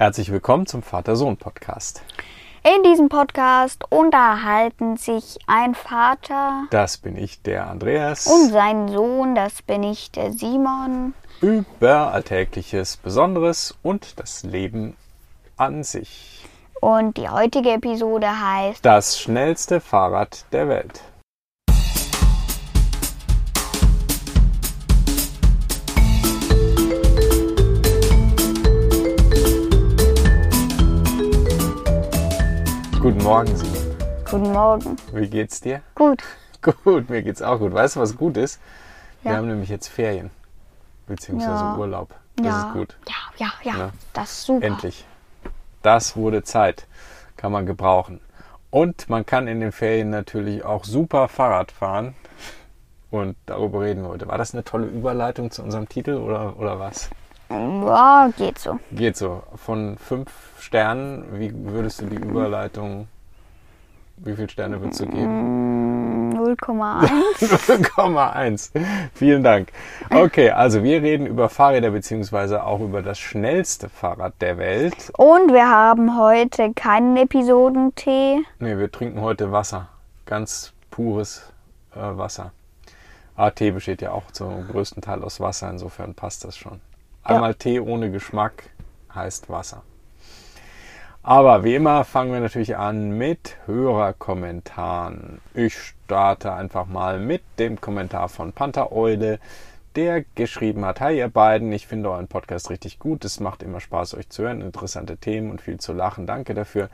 Herzlich willkommen zum Vater-Sohn-Podcast. In diesem Podcast unterhalten sich ein Vater Das bin ich, der Andreas, und sein Sohn, das bin ich, der Simon. über Alltägliches, Besonderes und das Leben an sich. Und die heutige Episode heißt Das schnellste Fahrrad der Welt. Morgen, Simon. Guten Morgen. Wie geht's dir? Gut. Gut, mir geht's auch gut. Weißt du, was gut ist? Wir Ja. haben nämlich jetzt Ferien. Beziehungsweise Ja. Urlaub. Das ja. ist gut. Ja, ja, ja. Ja. Das ist super. Endlich. Das wurde Zeit. Kann man gebrauchen. Und man kann in den Ferien natürlich auch super Fahrrad fahren. Und darüber reden wir heute. War das eine tolle Überleitung zu unserem Titel oder, oder was? Ja, geht so. Geht so. Von fünf Sternen, wie würdest du die Überleitung, wie viele Sterne würdest du geben? Mm, 0,1. 0,1. Vielen Dank. Okay, also wir reden über Fahrräder beziehungsweise auch über das schnellste Fahrrad der Welt. Und wir haben heute keinen Episodentee. Ne, wir trinken heute Wasser. Ganz pures äh, Wasser. Ah, Tee besteht ja auch zum größten Teil aus Wasser, insofern passt das schon. Einmal Tee ohne Geschmack heißt Wasser. Aber wie immer fangen wir natürlich an mit Hörerkommentaren. Ich starte einfach mal mit dem Kommentar von Panther Eule, der geschrieben hat: Hi, ihr beiden, ich finde euren Podcast richtig gut. Es macht immer Spaß, euch zu hören. Interessante Themen und viel zu lachen. Danke dafür.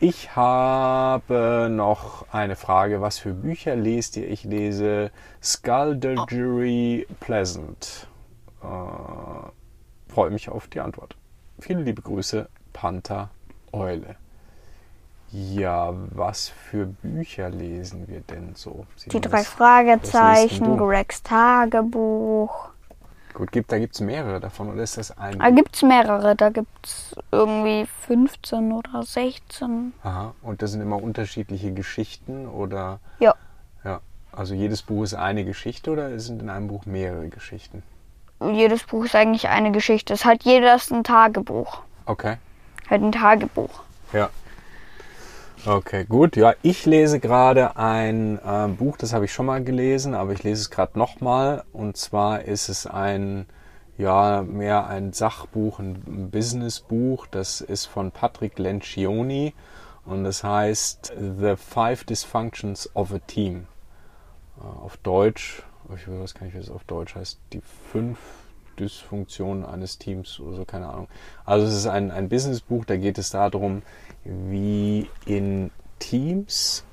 Ich habe noch eine Frage. Was für Bücher lest ihr? Ich lese Skullduggery Pleasant. Äh, freue mich auf die Antwort. Viele liebe Grüße, Panther Eule. Ja, was für Bücher lesen wir denn so? Die Simon, drei Fragezeichen? Gregs Tagebuch. Gut, gibt, da gibt es mehrere davon oder ist das ein? Da gibt es mehrere. Da gibt es irgendwie 15 oder 16. Aha, und das sind immer unterschiedliche Geschichten oder? Ja. Ja, also jedes Buch ist eine Geschichte oder sind in einem Buch mehrere Geschichten? Jedes Buch ist eigentlich eine Geschichte. Es hat jedes ein Tagebuch. Okay. Halt ein Tagebuch. Ja. Okay, gut. Ja, ich lese gerade ein äh, Buch, das habe ich schon mal gelesen, aber ich lese es gerade nochmal. Und zwar ist es ein, ja, mehr ein Sachbuch, ein Businessbuch. Das ist von Patrick Lencioni und das heißt The Five Dysfunctions of a Team. Äh, auf Deutsch, ich weiß gar nicht, wie es auf Deutsch heißt, die fünf Dysfunktionen eines Teams oder so, keine Ahnung. Also es ist ein, ein Businessbuch, da geht es darum, wie in Teams,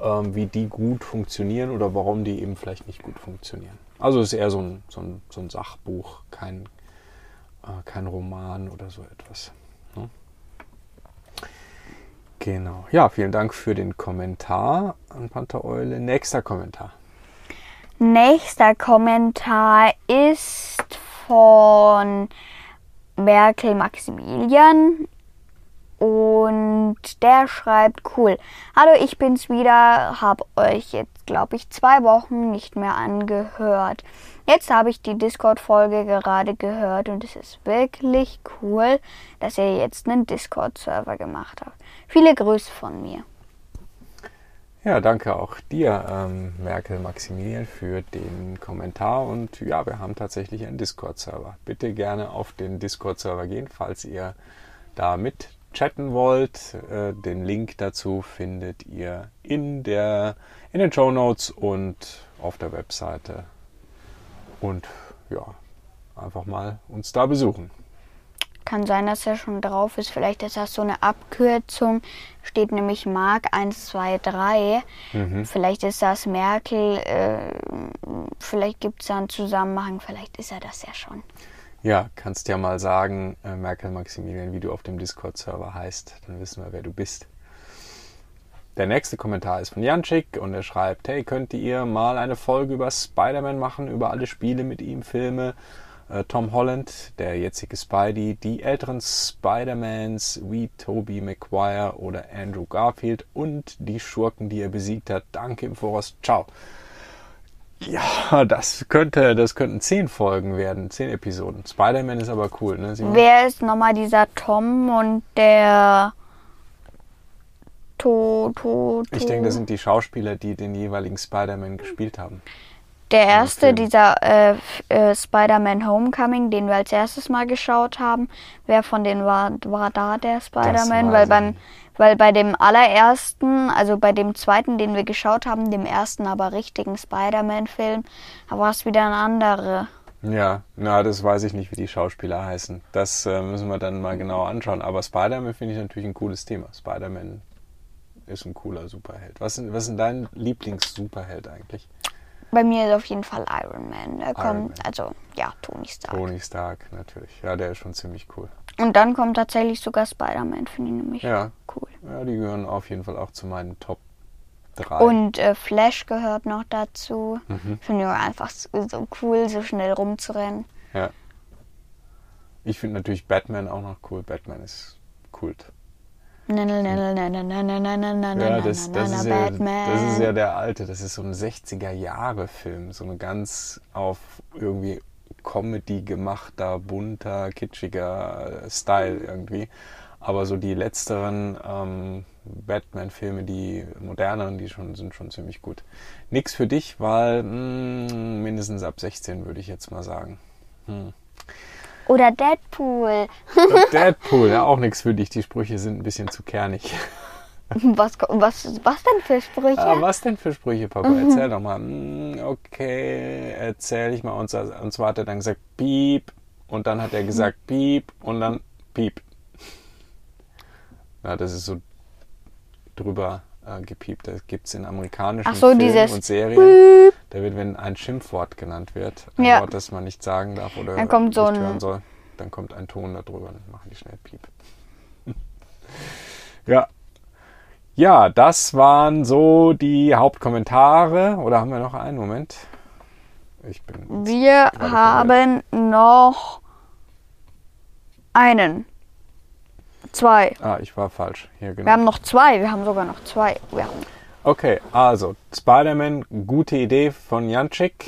ähm, wie die gut funktionieren oder warum die eben vielleicht nicht gut funktionieren. Also es ist eher so ein, so ein, so ein Sachbuch, kein, äh, kein Roman oder so etwas. Ne? Genau. Ja, vielen Dank für den Kommentar an Panther Eule. Nächster Kommentar. Nächster Kommentar ist von Merkel Maximilian. Und der schreibt, cool. Hallo, ich bin's wieder. Hab euch jetzt, glaube ich, zwei Wochen nicht mehr angehört. Jetzt habe ich die Discord-Folge gerade gehört und es ist wirklich cool, dass ihr jetzt einen Discord-Server gemacht habt. Viele Grüße von mir. Ja, danke auch dir, ähm, Merkel Maximilian, für den Kommentar. Und ja, wir haben tatsächlich einen Discord-Server. Bitte gerne auf den Discord-Server gehen, falls ihr da mit chatten wollt. Äh, den Link dazu findet ihr in, der, in den Show Notes und auf der Webseite. Und ja, einfach mal uns da besuchen. Kann sein, dass er schon drauf ist. Vielleicht ist das so eine Abkürzung. Steht nämlich Mark 123. Mhm. Vielleicht ist das Merkel. Äh, vielleicht gibt es da einen Zusammenhang. Vielleicht ist er das ja schon. Ja, kannst ja mal sagen, äh, Merkel Maximilian, wie du auf dem Discord-Server heißt. Dann wissen wir, wer du bist. Der nächste Kommentar ist von Janschik und er schreibt, hey, könnt ihr mal eine Folge über Spider-Man machen, über alle Spiele mit ihm, Filme? Äh, Tom Holland, der jetzige Spidey, die älteren Spider-Mans wie Tobey Maguire oder Andrew Garfield und die Schurken, die er besiegt hat. Danke im Voraus. Ciao. Ja, das könnte, das könnten zehn Folgen werden, zehn Episoden. Spider-Man ist aber cool, ne? Simon? Wer ist nochmal dieser Tom und der To, To, to. Ich denke, das sind die Schauspieler, die den jeweiligen Spider-Man gespielt haben. Der erste, Film. dieser äh, äh, Spider-Man Homecoming, den wir als erstes mal geschaut haben. Wer von denen war, war da der Spider-Man? Weil beim, weil bei dem allerersten, also bei dem zweiten, den wir geschaut haben, dem ersten aber richtigen Spider-Man-Film, da war es wieder ein anderer. Ja, na, das weiß ich nicht, wie die Schauspieler heißen. Das äh, müssen wir dann mal genauer anschauen. Aber Spider-Man finde ich natürlich ein cooles Thema. Spider-Man ist ein cooler Superheld. Was ist was ist denn dein Lieblings-Superheld eigentlich? Bei mir ist auf jeden Fall Iron Man. Iron kommt, Man. also ja, Tony Stark. Tony Stark, natürlich. Ja, der ist schon ziemlich cool. Und dann kommt tatsächlich sogar Spider-Man, finde ich nämlich Ja, cool. ja, die gehören auf jeden Fall auch zu meinen Top 3. Und äh, Flash gehört noch dazu. Mhm. Finde ich einfach so, so cool, so schnell rumzurennen. Ja. Ich finde natürlich Batman auch noch cool. Batman ist Kult. Ja, das, das, ist ja, das ist ja der alte. Das ist so ein 60er-Jahre-Film. So ein ganz auf irgendwie Comedy gemachter, bunter, kitschiger Style irgendwie. Aber so die letzteren ähm, Batman-Filme, die moderneren, die schon, sind schon ziemlich gut. Nix für dich, weil mh, mindestens ab 16 würde ich jetzt mal sagen. Hm. Oder Deadpool. Deadpool, ja auch nichts für dich. Die Sprüche sind ein bisschen zu kernig. Was, was, was denn für Sprüche? Ah, was denn für Sprüche, Papa? Erzähl doch mal. Hm, okay, erzähl ich mal. Und, und zwar hat er dann gesagt, piep. Und dann hat er gesagt, piep. Und dann piep. Ja, das ist so drüber äh, gepiept. Das gibt es in amerikanischen so, Filmen und Serien. Da wird, wenn ein Schimpfwort genannt wird, ein Ja. Wort, das man nicht sagen darf oder Dann kommt so nicht ein- hören soll, dann kommt ein Ton da drüber und dann machen die schnell piep. ja. Ja, das waren so die Hauptkommentare. Oder haben wir noch einen Moment? Ich bin. Wir haben noch einen. Zwei. Ah, ich war falsch. Hier, genau. Wir haben noch zwei. Wir haben sogar noch zwei. Wir haben Okay, also Spider-Man, gute Idee von Janczyk.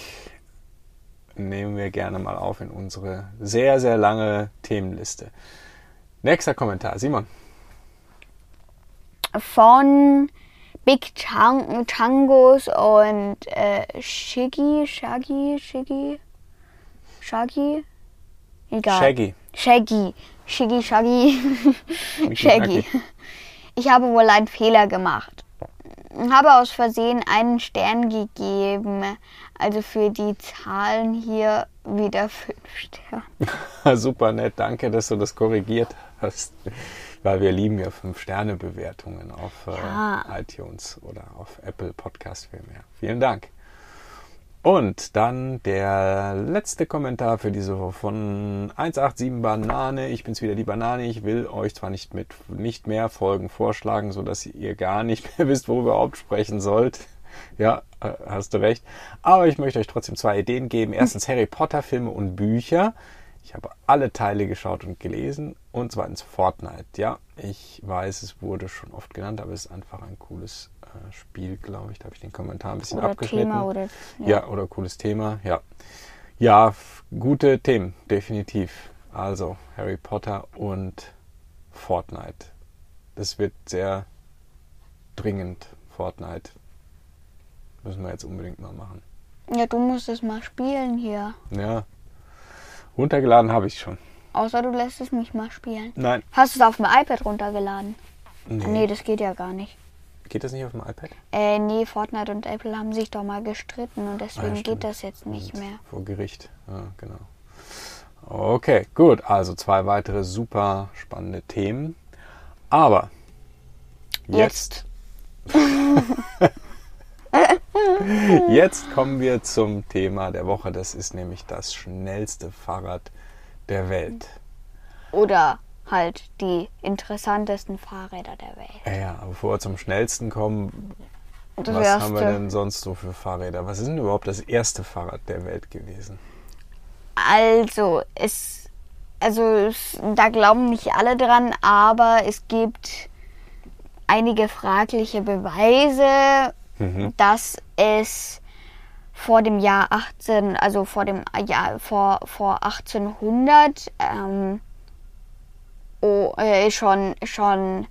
Nehmen wir gerne mal auf in unsere sehr, sehr lange Themenliste. Nächster Kommentar, Simon. von Big Tang Tangos und äh, Shiggy, Shaggy, Shiggy, Shaggy, egal. Shaggy. Shaggy, Shiggy, Shaggy, Shaggy. Ich habe wohl einen Fehler gemacht. Habe aus Versehen einen Stern gegeben. Also für die Zahlen hier wieder fünf Sterne. Super nett, danke, dass du das korrigiert hast. Weil wir lieben ja 5-Sterne-Bewertungen auf äh, Ja. iTunes oder auf Apple Podcast vielmehr. Vielen Dank. Und dann der letzte Kommentar für diese Woche von 187 Banane. Ich bin's wieder, die Banane. Ich will euch zwar nicht mit nicht mehr Folgen vorschlagen, sodass ihr gar nicht mehr wisst, worüber ihr überhaupt sprechen sollt. Ja, äh, hast du recht. Aber ich möchte euch trotzdem zwei Ideen geben. Erstens Harry Potter Filme und Bücher. Ich habe alle Teile geschaut und gelesen. Und zweitens Fortnite. Ja, ich weiß, es wurde schon oft genannt, aber es ist einfach ein cooles Spiel, glaube ich. Da habe ich den Kommentar ein bisschen Oder abgeschnitten. Thema oder Ja. oder cooles Thema, ja. Ja, gute Themen, definitiv. Also Harry Potter und Fortnite. Das wird sehr dringend, Fortnite. Müssen wir jetzt unbedingt mal machen. Ja, du musst es mal spielen hier. Ja. Runtergeladen habe ich schon. Außer du lässt es mich mal spielen. Nein. Hast du es auf dem iPad runtergeladen? Nee. Nee, das geht ja gar nicht. Geht das nicht auf dem iPad? Äh, nee, Fortnite und Apple haben sich doch mal gestritten und deswegen Ah, ja, geht das jetzt nicht mehr. Vor Gericht. Ja, genau. Okay, gut. Also zwei weitere super spannende Themen. Aber jetzt, jetzt kommen wir zum Thema der Woche. Das ist nämlich das schnellste Fahrrad der Welt. Oder halt die interessantesten Fahrräder der Welt. Ja, Ja, bevor wir zum schnellsten kommen, Das was erste. haben wir denn sonst so für Fahrräder? Was ist denn überhaupt das erste Fahrrad der Welt gewesen? Also, es, also es, da glauben nicht alle dran, aber es gibt einige fragliche Beweise, Mhm. dass es vor dem Jahr 18, also vor dem Jahr vor, vor 1800 ähm, oh, äh, schon, schon,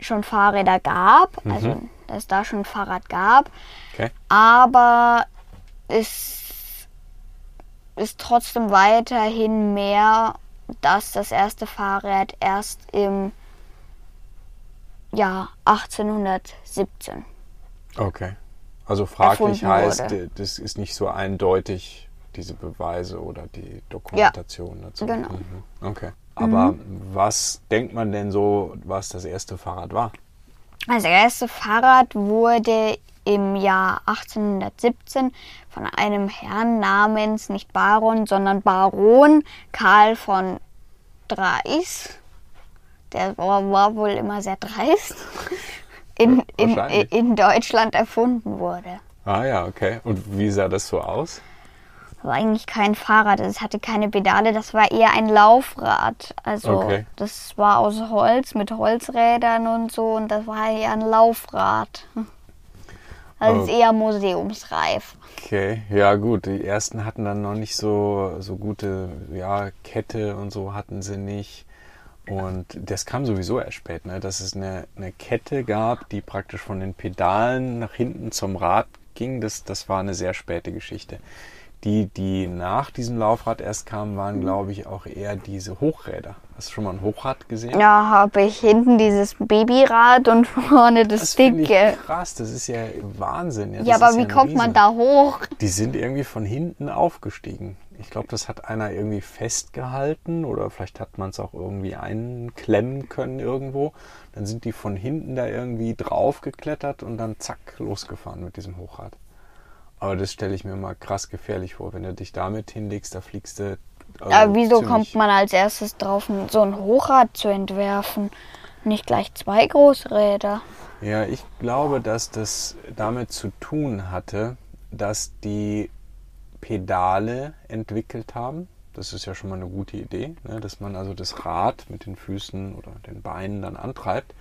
schon Fahrräder gab, Mhm. also dass es da schon ein Fahrrad gab, Okay. aber es ist trotzdem weiterhin mehr, dass das erste Fahrrad erst im Jahr 1817. Okay. Also fraglich heißt, wurde. das ist nicht so eindeutig, diese Beweise oder die Dokumentation dazu. genau. Mhm. Okay. Aber was denkt man denn so, was das erste Fahrrad war? Das erste Fahrrad wurde im Jahr 1817 von einem Herrn namens nicht Baron, sondern Baron Karl von Dreis. Der war, war wohl immer sehr dreist. In, in, in Deutschland erfunden wurde. Ah ja, okay. Und wie sah das so aus? War eigentlich kein Fahrrad, es hatte keine Pedale, das war eher ein Laufrad. Also Okay. das war aus Holz mit Holzrädern und so und das war eher ein Laufrad. Also es ist Oh. eher museumsreif. Okay, ja gut, die ersten hatten dann noch nicht so, so gute ja, Kette und so hatten sie nicht. Und das kam sowieso erst spät, ne? dass es eine, eine Kette gab, die praktisch von den Pedalen nach hinten zum Rad ging. Das, das war eine sehr späte Geschichte. Die, die nach diesem Laufrad erst kamen, waren, glaube ich, auch eher diese Hochräder. Hast du schon mal ein Hochrad gesehen? Ja, habe ich hinten dieses Babyrad und vorne das, Das finde ich dicke. krass, das ist ja Wahnsinn. Ja, das aber wie ein kommt man Riese. da hoch? Die sind irgendwie von hinten aufgestiegen. Ich glaube, das hat einer irgendwie festgehalten oder vielleicht hat man es auch irgendwie einklemmen können irgendwo. Dann sind die von hinten da irgendwie draufgeklettert und dann zack losgefahren mit diesem Hochrad. Aber das stelle ich mir mal krass gefährlich vor. Wenn du dich damit hinlegst, da fliegst du. also Aber wieso kommt man als erstes drauf, so ein Hochrad zu entwerfen? Nicht gleich zwei Großräder. Ja, ich glaube, dass das damit zu tun hatte, dass die Pedale entwickelt haben. Das ist ja schon mal eine gute Idee, ne? dass man also das Rad mit den Füßen oder den Beinen dann antreibt.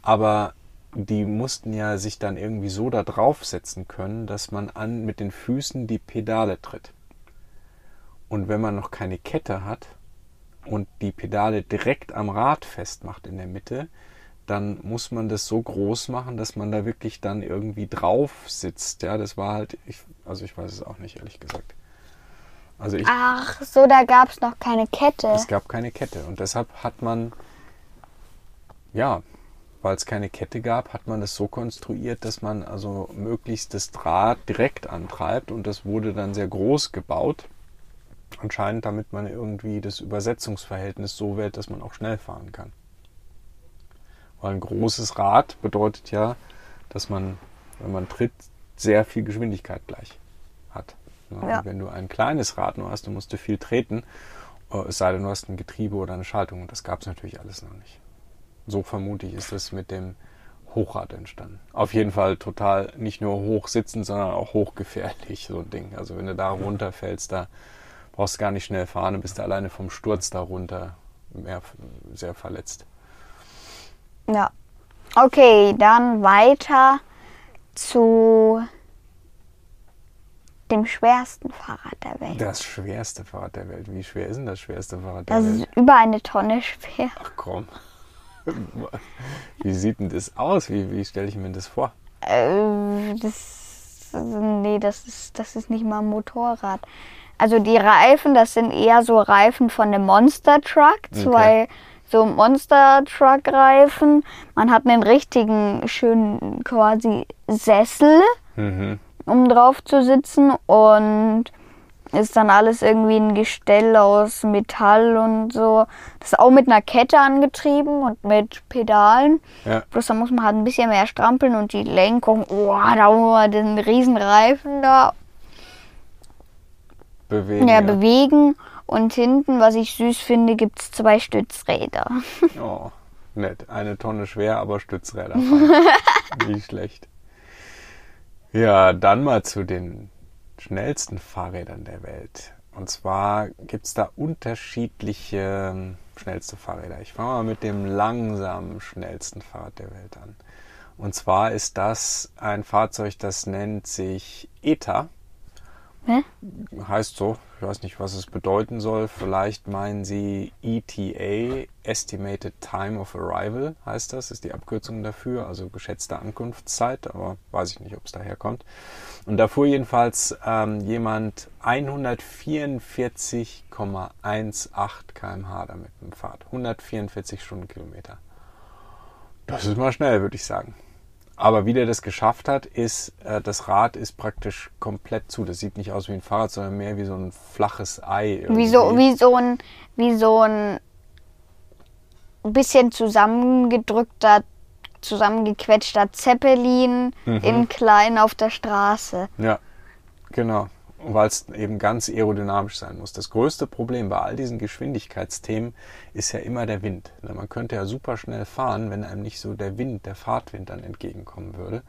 Aber die mussten ja sich dann irgendwie so da draufsetzen können, dass man an mit den Füßen die Pedale tritt. Und wenn man noch keine Kette hat und die Pedale direkt am Rad festmacht in der Mitte, dann muss man das so groß machen, dass man da wirklich dann irgendwie drauf sitzt. Ja, das war halt, ich, also ich weiß es auch nicht, ehrlich gesagt. Also ich, Ach, so, da gab es noch keine Kette. es gab keine Kette und deshalb hat man, ja, weil es keine Kette gab, hat man das so konstruiert, dass man also möglichst das Draht direkt antreibt und das wurde dann sehr groß gebaut. Anscheinend, damit man irgendwie das Übersetzungsverhältnis so wählt, dass man auch schnell fahren kann. Weil ein großes Rad bedeutet ja, dass man, wenn man tritt, sehr viel Geschwindigkeit gleich hat. Ja, Ja. Wenn du ein kleines Rad nur hast, dann musst du viel treten, äh, es sei denn, du hast ein Getriebe oder eine Schaltung. Und das gab es natürlich alles noch nicht. So vermute ich, ist das mit dem Hochrad entstanden. Auf jeden Fall total nicht nur hoch sitzen, sondern auch hochgefährlich, so ein Ding. Also wenn du da runterfällst, da brauchst du gar nicht schnell fahren, bist du alleine vom Sturz da runter mehr, sehr verletzt. Ja. Okay, dann weiter zu dem schwersten Fahrrad der Welt. Das schwerste Fahrrad der Welt. Wie schwer ist denn das schwerste Fahrrad der Das Welt? ist über eine Tonne schwer. Ach komm. Wie sieht denn das aus? Wie, wie stelle ich mir das vor? Äh, das, nee, das ist, das ist nicht mal ein Motorrad. Also die Reifen, das sind eher so Reifen von einem Monster Truck. Zwei so Monster Truck Reifen. Man hat einen richtigen schönen quasi Sessel, Mhm. um drauf zu sitzen und ist dann alles irgendwie ein Gestell aus Metall und so. Das ist auch mit einer Kette angetrieben und mit Pedalen. Ja, Bloß da muss man halt ein bisschen mehr strampeln und die Lenkung, oh, da muss man den riesen Reifen da bewegen. ja, ja. bewegen. Und hinten, was ich süß finde, gibt es zwei Stützräder. Oh, nett. Eine Tonne schwer, aber Stützräder. Nicht schlecht. Ja, dann mal zu den schnellsten Fahrrädern der Welt. Und zwar gibt es da unterschiedliche ähm, schnellste Fahrräder. Ich fange mal mit dem langsamen schnellsten Fahrrad der Welt an. Und zwar ist das ein Fahrzeug, das nennt sich ETA. Hä? Heißt so, ich weiß nicht, was es bedeuten soll. Vielleicht meinen Sie ETA, Estimated Time of Arrival, heißt das, ist die Abkürzung dafür, also geschätzte Ankunftszeit, aber weiß ich nicht, ob es daher kommt. Und da fuhr jedenfalls ähm, jemand 144,18 km/h damit mit dem Fahrrad. 144 Stundenkilometer. Das ist mal schnell, würde ich sagen. Aber wie der das geschafft hat, ist, äh, das Rad ist praktisch komplett zu. Das sieht nicht aus wie ein Fahrrad, sondern mehr wie so ein flaches Ei. Wie so, wie so ein, wie so ein bisschen zusammengedrückter, zusammengequetschter Zeppelin Mhm. in klein auf der Straße. Ja, genau. Weil es eben ganz aerodynamisch sein muss. Das größte Problem bei all diesen Geschwindigkeitsthemen ist ja immer der Wind. Man könnte ja super schnell fahren, wenn einem nicht so der Wind, der Fahrtwind dann entgegenkommen würde.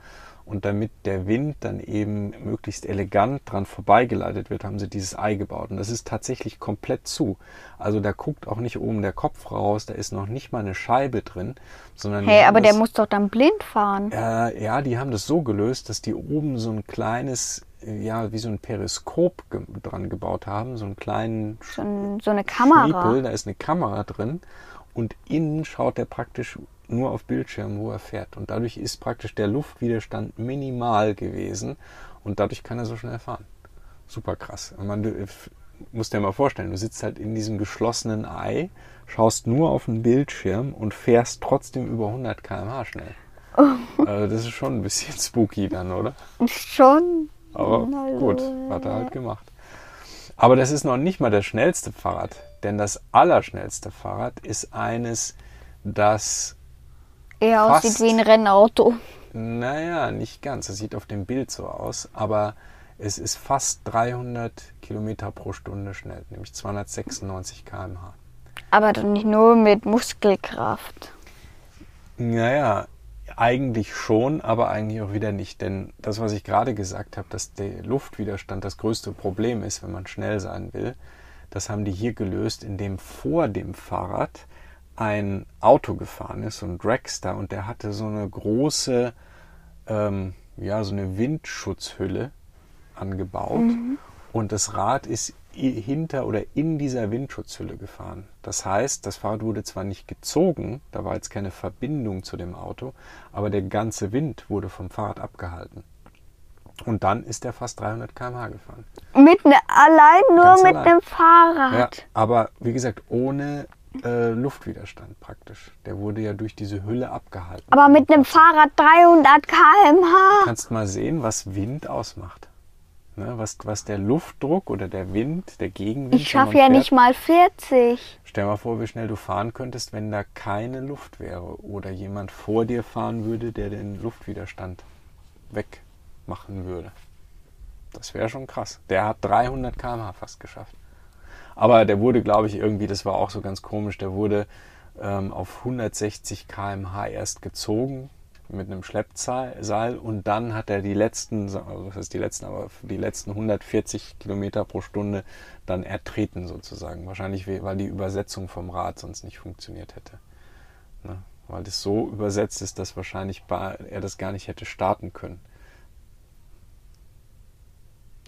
Und damit der Wind dann eben möglichst elegant dran vorbeigeleitet wird, haben sie dieses Ei gebaut. Und das ist tatsächlich komplett zu. Also da guckt auch nicht oben der Kopf raus, da ist noch nicht mal eine Scheibe drin, sondern Hey, aber der das- muss doch dann blind fahren. äh, ja, die haben das so gelöst, dass die oben so ein kleines, ja, wie so ein Periskop ge dran gebaut haben, so einen kleinen So, ein, so eine Kamera. Schniepel, da ist eine Kamera drin und innen schaut er praktisch nur auf Bildschirm, wo er fährt. Und dadurch ist praktisch der Luftwiderstand minimal gewesen und dadurch kann er so schnell fahren. Super krass. Man, du musst dir mal vorstellen, du sitzt halt in diesem geschlossenen Ei, schaust nur auf den Bildschirm und fährst trotzdem über 100 km/h schnell. Also das ist schon ein bisschen spooky dann, oder? Schon. Aber Na gut, hat er halt gemacht. Aber das ist noch nicht mal das schnellste Fahrrad, denn das allerschnellste Fahrrad ist eines, das, Eher Fast. aussieht wie ein Rennauto. naja, nicht ganz, das sieht auf dem Bild so aus, aber es ist fast 300 Kilometer pro Stunde schnell, nämlich 296 km/h. Aber doch nicht nur mit Muskelkraft. Naja, eigentlich schon, aber eigentlich auch wieder nicht. Denn das, was ich gerade gesagt habe, dass der Luftwiderstand das größte Problem ist, wenn man schnell sein will, das haben die hier gelöst, indem vor dem Fahrrad ein Auto gefahren ist, so ein Dragster, und der hatte so eine große, ähm, ja, so eine Windschutzhülle angebaut. Und das Rad ist hinter oder in dieser Windschutzhülle gefahren. Das heißt, das Fahrrad wurde zwar nicht gezogen, da war jetzt keine Verbindung zu dem Auto, aber der ganze Wind wurde vom Fahrrad abgehalten. Und dann ist er fast 300 km/h gefahren. Mit ne, allein nur Ganz mit allein. einem Fahrrad. Ja, aber wie gesagt, ohne äh, Luftwiderstand praktisch. Der wurde ja durch diese Hülle abgehalten. Aber mit einem Fahrrad 300 km/h. Du kannst mal sehen, was Wind ausmacht. Ne, was, was der Luftdruck oder der Wind, der Gegenwind. Ich schaffe ja fährt, nicht mal 40. Stell mal vor, wie schnell du fahren könntest, wenn da keine Luft wäre oder jemand vor dir fahren würde, der den Luftwiderstand wegmachen würde. Das wäre schon krass. Der hat 300 km/h fast geschafft. Aber der wurde, glaube ich, irgendwie, das war auch so ganz komisch, der wurde ähm, auf 160 km/h erst gezogen mit einem Schleppseil und dann hat er die letzten, also das heißt die letzten, aber die letzten 140 Kilometer pro Stunde dann ertreten sozusagen. Wahrscheinlich, we- weil die Übersetzung vom Rad sonst nicht funktioniert hätte. Ne? Weil das so übersetzt ist, dass wahrscheinlich er das gar nicht hätte starten können.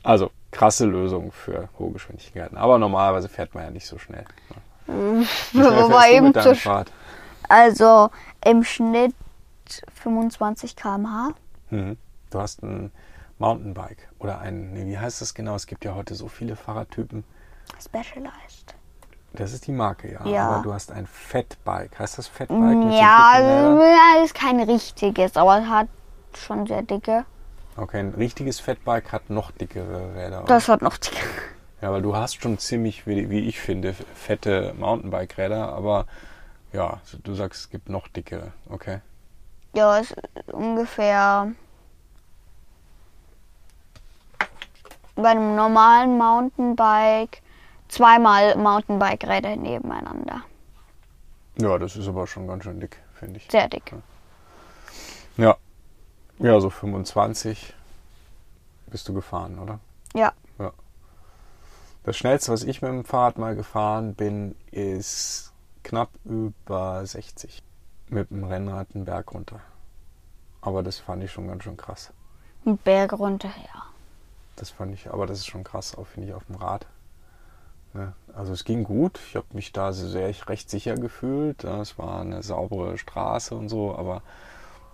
Also krasse Lösung für hohe Geschwindigkeiten. Aber normalerweise fährt man ja nicht so schnell. Ne? Wie schnell Wobei eben zu Fahrrad? Also im Schnitt 25 km/h. Mhm. Du hast ein Mountainbike oder ein, nee, wie heißt das genau? Es gibt ja heute so viele Fahrradtypen. Specialized. Das ist die Marke, ja. Ja. Aber du hast ein Fatbike. Heißt das Fatbike? mit so Ja, ja, ist kein richtiges, aber es hat schon sehr dicke. Okay, ein richtiges Fatbike hat noch dickere Räder. oder? Das hat noch dicke. Ja, weil du hast schon ziemlich, wie, wie ich finde, fette Mountainbike-Räder, aber ja, du sagst, es gibt noch dickere. Okay. Ja, es ist ungefähr bei einem normalen Mountainbike zweimal Mountainbike-Räder nebeneinander. Ja, das ist aber schon ganz schön dick, finde ich. Sehr dick. Ja. Ja, so 25 bist du gefahren, oder? Ja. Das schnellste, was ich mit dem Fahrrad mal gefahren bin, ist knapp über 60. Mit dem Rennrad einen Berg runter. Aber das fand ich schon ganz schön krass. Einen Berg runter, ja. Das fand ich, aber das ist schon krass, auch finde ich, auf dem Rad. Ne? Also es ging gut. Ich habe mich da sehr recht sicher gefühlt. Es war eine saubere Straße und so, aber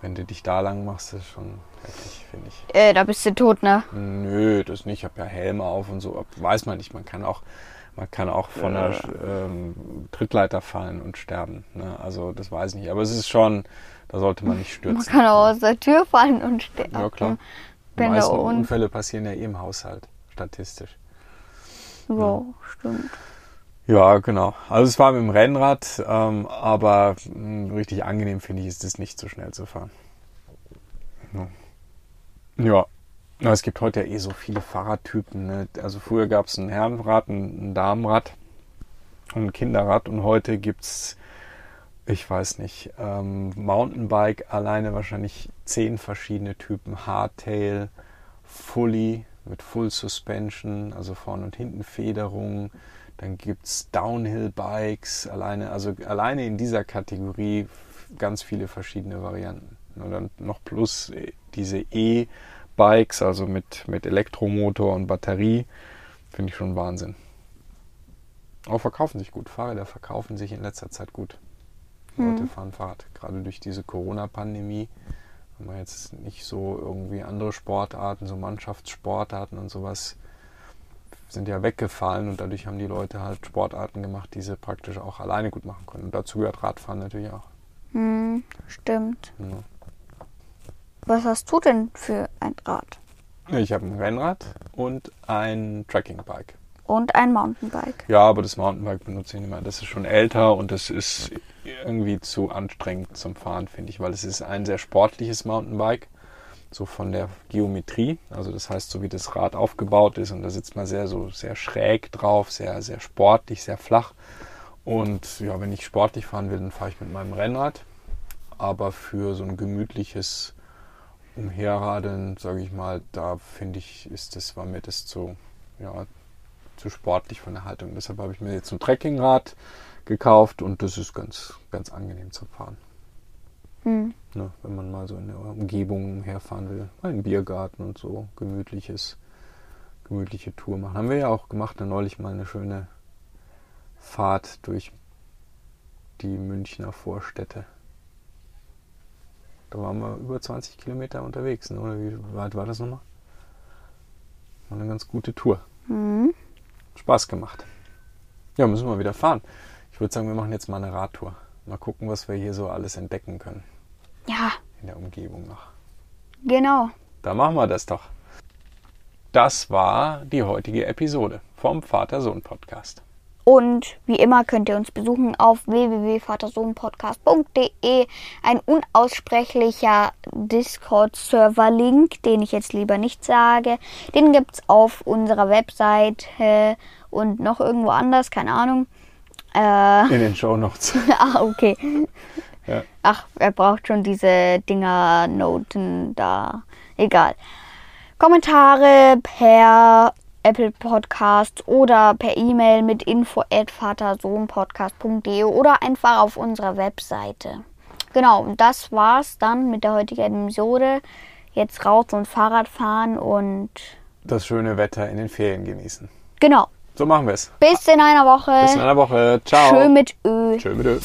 wenn du dich da lang machst, ist schon heftig, finde ich. Äh, da bist du tot, ne? Nö, das nicht. Ich habe ja Helme auf und so. Weiß man nicht. Man kann auch, man kann auch von der ähm, Trittleiter fallen und sterben. Ne? Also das weiß ich nicht. Aber es ist schon, da sollte man nicht Man stürzen. kann auch aus der Tür fallen und sterben. Ja klar. Die meisten. Unfälle passieren ja eh im Haushalt, statistisch. Ja, stimmt. Ja, genau. Also es war mit dem Rennrad, ähm, aber mh, richtig angenehm finde ich, ist es nicht so schnell zu fahren. Ja. ja. Na, Es gibt heute ja eh so viele Fahrradtypen. Ne? Also früher gab es ein Herrenrad, ein, Damenrad und ein Kinderrad und heute gibt's, ich weiß nicht, ähm, Mountainbike alleine wahrscheinlich zehn verschiedene Typen. Hardtail, Fully mit Full Suspension, also vorne und hinten Federung. Dann gibt's Downhill-Bikes, alleine, also alleine in dieser Kategorie ganz viele verschiedene Varianten. Und dann noch plus äh, diese E-Bikes, also mit, mit Elektromotor und Batterie, finde ich schon Wahnsinn. Aber verkaufen sich gut. Fahrräder verkaufen sich in letzter Zeit gut. Leute fahren Fahrrad. Gerade durch diese Corona-Pandemie haben wir jetzt nicht so irgendwie andere Sportarten, so Mannschaftssportarten und sowas sind ja weggefallen und dadurch haben die Leute halt Sportarten gemacht, die sie praktisch auch alleine gut machen können. Und dazu gehört Radfahren natürlich auch. Hm, stimmt. Ja. Was hast du denn für ein Rad? Ich habe ein Rennrad und ein Trekkingbike. Und ein Mountainbike. Ja, aber das Mountainbike benutze ich nicht mehr. Das ist schon älter und das ist irgendwie zu anstrengend zum Fahren, finde ich, weil es ist ein sehr sportliches Mountainbike, so von der Geometrie. Also das heißt, so wie das Rad aufgebaut ist und da sitzt man sehr so sehr schräg drauf, sehr sehr sportlich, sehr flach. Und ja, wenn ich sportlich fahren will, dann fahre ich mit meinem Rennrad. Aber für so ein gemütliches Umherradeln, sage ich mal, da finde ich, ist das war mir das zu ja, zu sportlich von der Haltung. Deshalb habe ich mir jetzt ein Trekkingrad gekauft und das ist ganz, ganz angenehm zu fahren. Hm. Ne, wenn man mal so in der Umgebung herfahren will, mal im Biergarten und so, gemütliches, gemütliche Tour machen. Haben wir ja auch gemacht, ne, neulich mal eine schöne Fahrt durch die Münchner Vorstädte. Da waren wir über 20 Kilometer unterwegs, ne? oder wie weit war das nochmal? War eine ganz gute Tour. Hm. Spaß gemacht. Ja, müssen wir wieder fahren. Ich würde sagen, wir machen jetzt mal eine Radtour. Mal gucken, was wir hier so alles entdecken können Ja, in der Umgebung noch. genau. Da machen wir das doch. Das war die heutige Episode vom Vater-Sohn-Podcast. Und wie immer könnt ihr uns besuchen auf www.vatersohnpodcast.de. Ein unaussprechlicher Discord-Server-Link, den ich jetzt lieber nicht sage. Den gibt es auf unserer Website und noch irgendwo anders, keine Ahnung. Äh, In den Shownotes. ah, okay. Ja. Ach, er braucht schon diese Dinger, Noten da. Egal. Kommentare per Apple Podcast oder per E-Mail mit info at vatersohnpodcast.de oder einfach auf unserer Webseite. Genau, und das war's dann mit der heutigen Episode. Jetzt raus und Fahrrad fahren und Das schöne Wetter in den Ferien genießen. genau. So machen wir es. Bis in einer Woche. Bis in einer Woche. Ciao. Schön mit Ö. Tschö mit Ö.